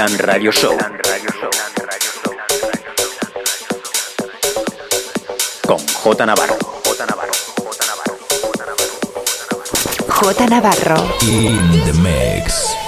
Groupland Radio Show. Con J Navarro. J Navarro. J Navarro. In the mix.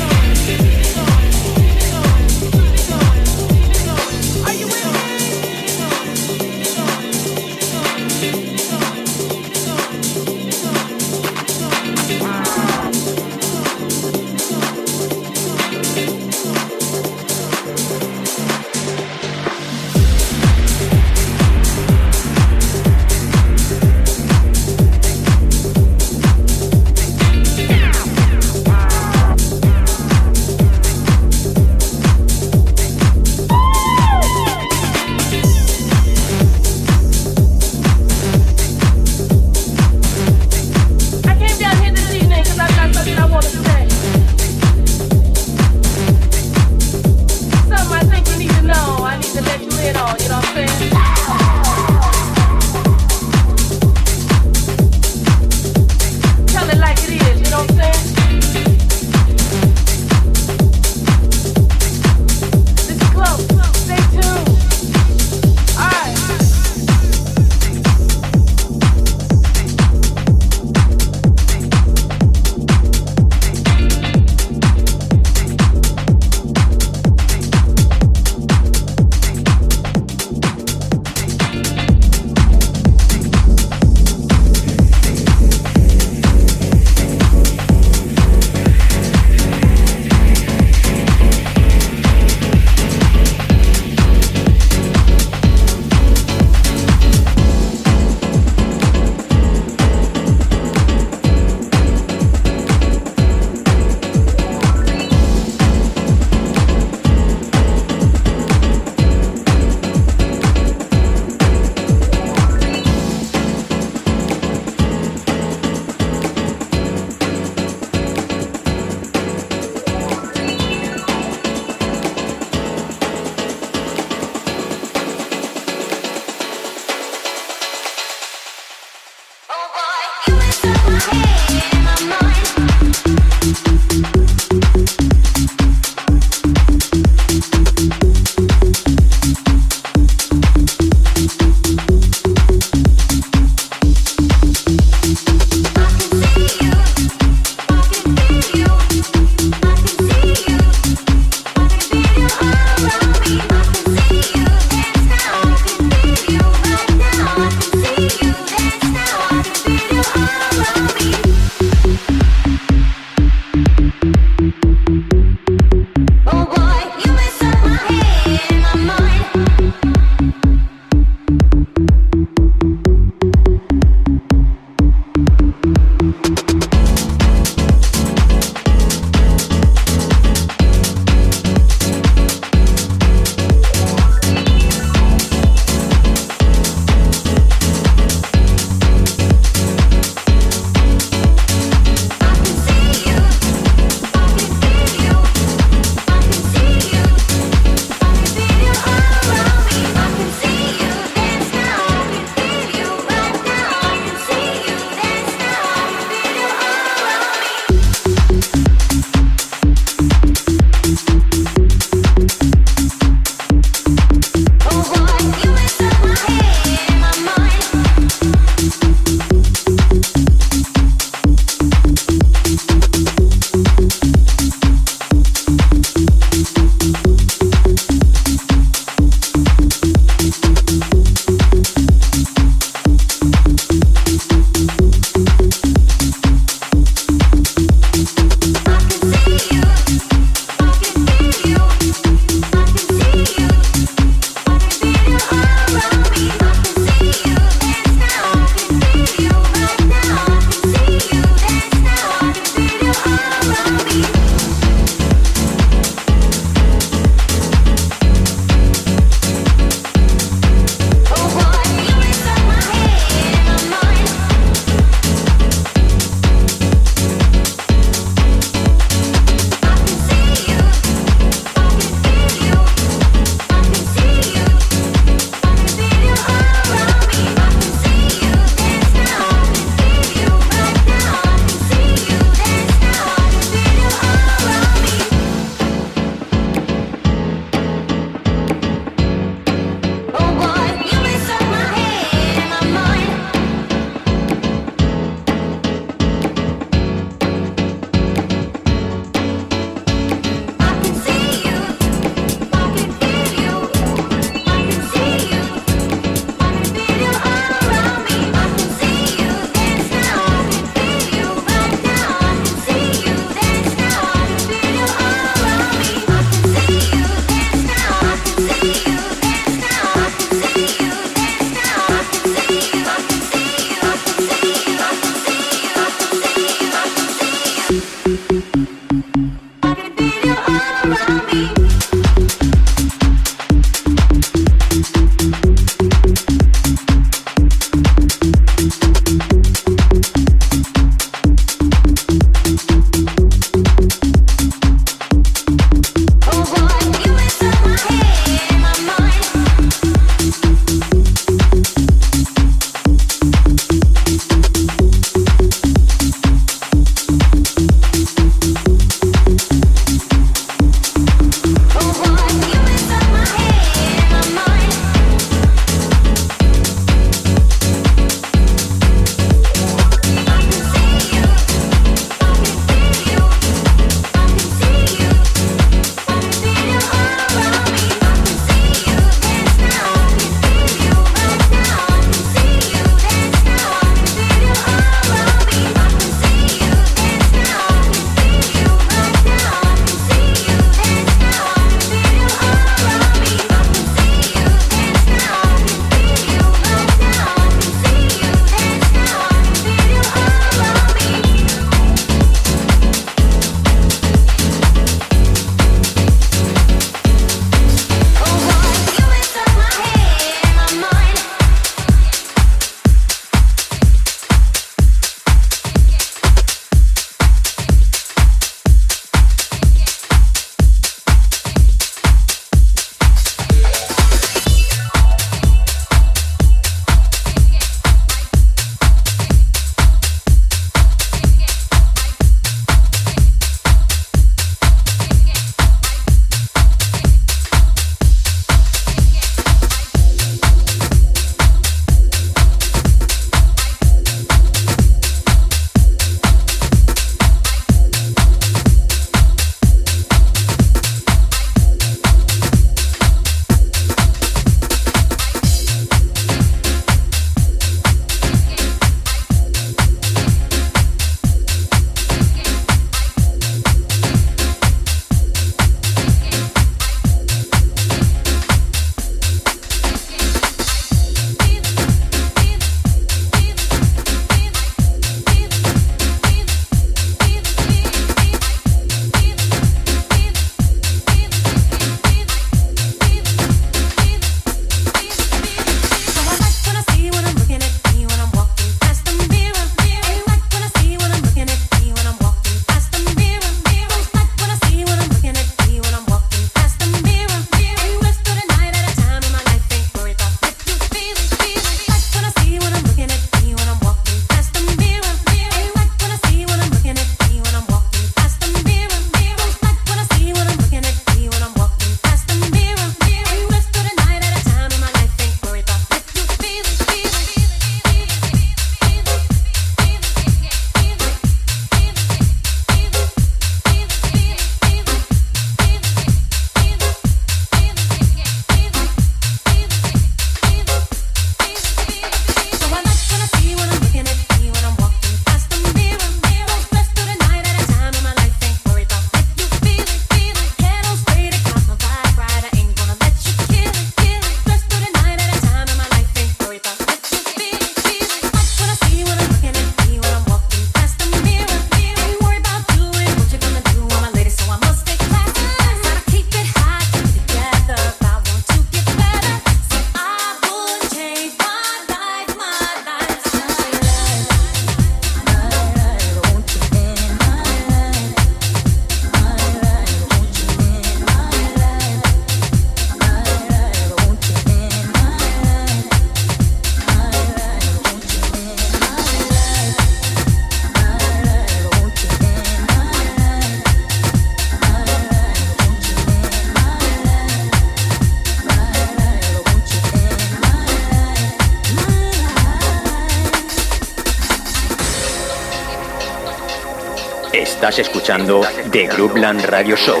Escuchando The Groupland Radio Show.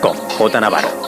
Con J Navarro.